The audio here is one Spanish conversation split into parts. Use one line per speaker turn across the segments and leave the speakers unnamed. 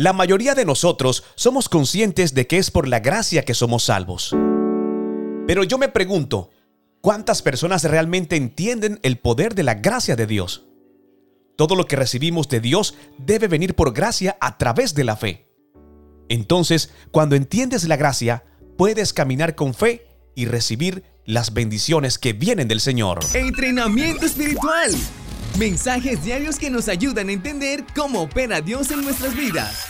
La mayoría de nosotros somos conscientes de que es por la gracia que somos salvos. Pero yo me pregunto, ¿cuántas personas realmente entienden el poder de la gracia de Dios? Todo lo que recibimos de Dios debe venir por gracia a través de la fe. Entonces, cuando entiendes la gracia, puedes caminar con fe y recibir las bendiciones que vienen del Señor.
Entrenamiento espiritual. Mensajes diarios que nos ayudan a entender cómo opera Dios en nuestras vidas.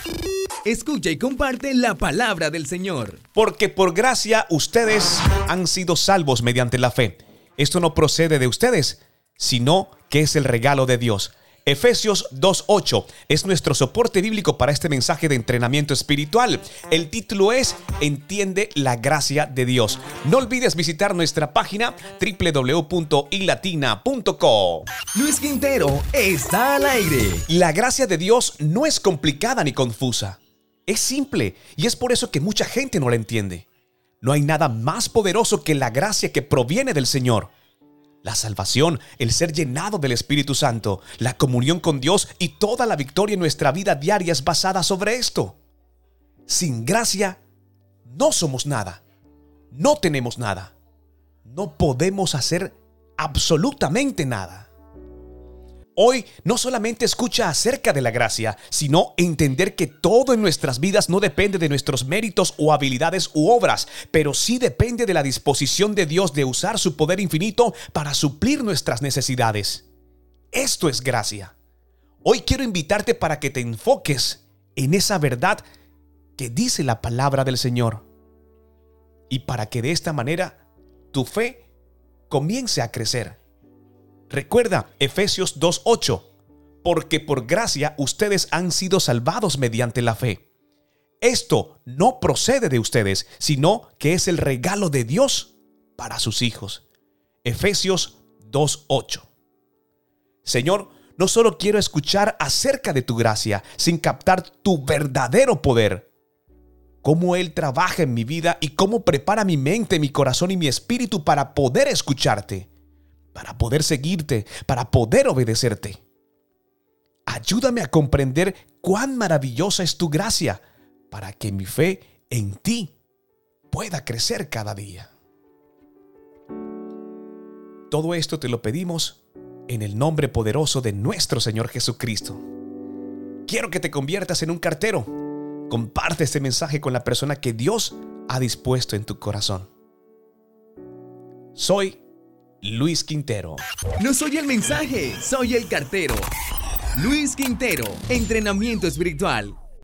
Escucha y comparte la palabra del Señor.
Porque por gracia ustedes han sido salvos mediante la fe. Esto no procede de ustedes, sino que es el regalo de Dios. Efesios 2.8 es nuestro soporte bíblico para este mensaje de entrenamiento espiritual. El título es Entiende la gracia de Dios. No olvides visitar nuestra página www.ilatina.co.
Luis Quintero está al aire.
La gracia de Dios no es complicada ni confusa. Es simple y es por eso que mucha gente no la entiende. No hay nada más poderoso que la gracia que proviene del Señor la salvación, el ser llenado del Espíritu Santo, la comunión con Dios y toda la victoria en nuestra vida diaria es basada sobre esto. Sin gracia, no somos nada. No tenemos nada. No podemos hacer absolutamente nada. Hoy no solamente escucha acerca de la gracia, sino entender que todo en nuestras vidas no depende de nuestros méritos o habilidades u obras, pero sí depende de la disposición de Dios de usar su poder infinito para suplir nuestras necesidades. Esto es gracia. Hoy quiero invitarte para que te enfoques en esa verdad que dice la palabra del Señor y para que de esta manera tu fe comience a crecer. Recuerda Efesios 2.8, porque por gracia ustedes han sido salvados mediante la fe. Esto no procede de ustedes, sino que es el regalo de Dios para sus hijos. Efesios 2.8. Señor, no solo quiero escuchar acerca de tu gracia, sin captar tu verdadero poder, cómo Él trabaja en mi vida y cómo prepara mi mente, mi corazón y mi espíritu para poder escucharte para poder seguirte, para poder obedecerte. Ayúdame a comprender cuán maravillosa es tu gracia para que mi fe en ti pueda crecer cada día. Todo esto te lo pedimos en el nombre poderoso de nuestro Señor Jesucristo. Quiero que te conviertas en un cartero. Comparte este mensaje con la persona que Dios ha dispuesto en tu corazón. Soy Luis Quintero.
No soy el mensaje, soy el cartero. Luis Quintero, entrenamiento espiritual.